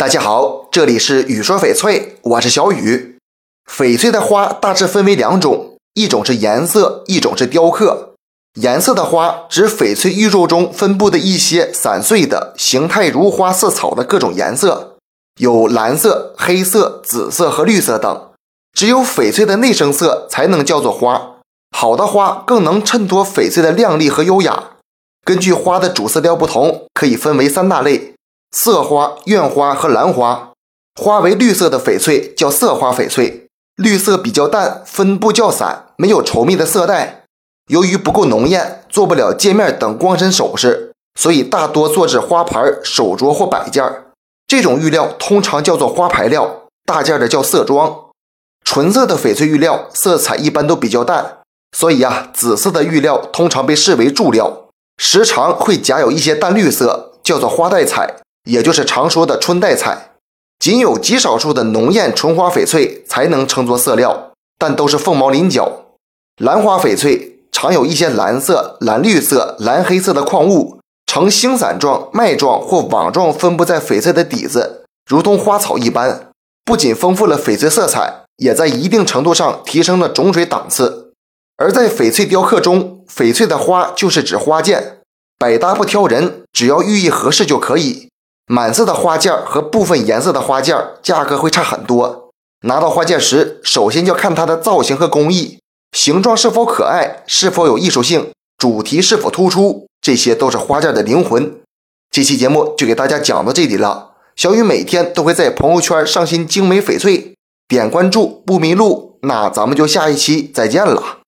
大家好，这里是雨说翡翠，我是小雨。翡翠的花大致分为两种，一种是颜色，一种是雕刻。颜色的花指翡翠玉柱中分布的一些散碎的、形态如花似草的各种颜色，有蓝色、黑色、紫色和绿色等。只有翡翠的内生色才能叫做花。好的花更能衬托翡翠的亮丽和优雅。根据花的主色调不同，可以分为三大类：色花、院花和兰花。花为绿色的翡翠叫色花翡翠，绿色比较淡，分布较散，没有稠密的色带。由于不够浓艳，做不了戒面等光身首饰，所以大多做制花牌、手镯或摆件。这种玉料通常叫做花牌料，大件的叫色装。纯色的翡翠玉料色彩一般都比较淡。所以啊，紫色的玉料通常被视为柱料，时常会夹有一些淡绿色，叫做花带彩，也就是常说的春带彩。仅有极少数的浓艳纯花翡翠才能称作色料，但都是凤毛麟角。蓝花翡翠常有一些蓝色、蓝绿色、蓝黑色的矿物，呈星散状、脉状或网状分布在翡翠的底子，如同花草一般，不仅丰富了翡翠色彩，也在一定程度上提升了种水档次。而在翡翠雕刻中，翡翠的花就是指花件，百搭不挑人，只要寓意合适就可以。满色的花件和部分颜色的花件价格会差很多。拿到花件时，首先要看它的造型和工艺，形状是否可爱，是否有艺术性，主题是否突出，这些都是花件的灵魂。这期节目就给大家讲到这里了。小雨每天都会在朋友圈上新精美翡翠，点关注不迷路。那咱们就下一期再见了。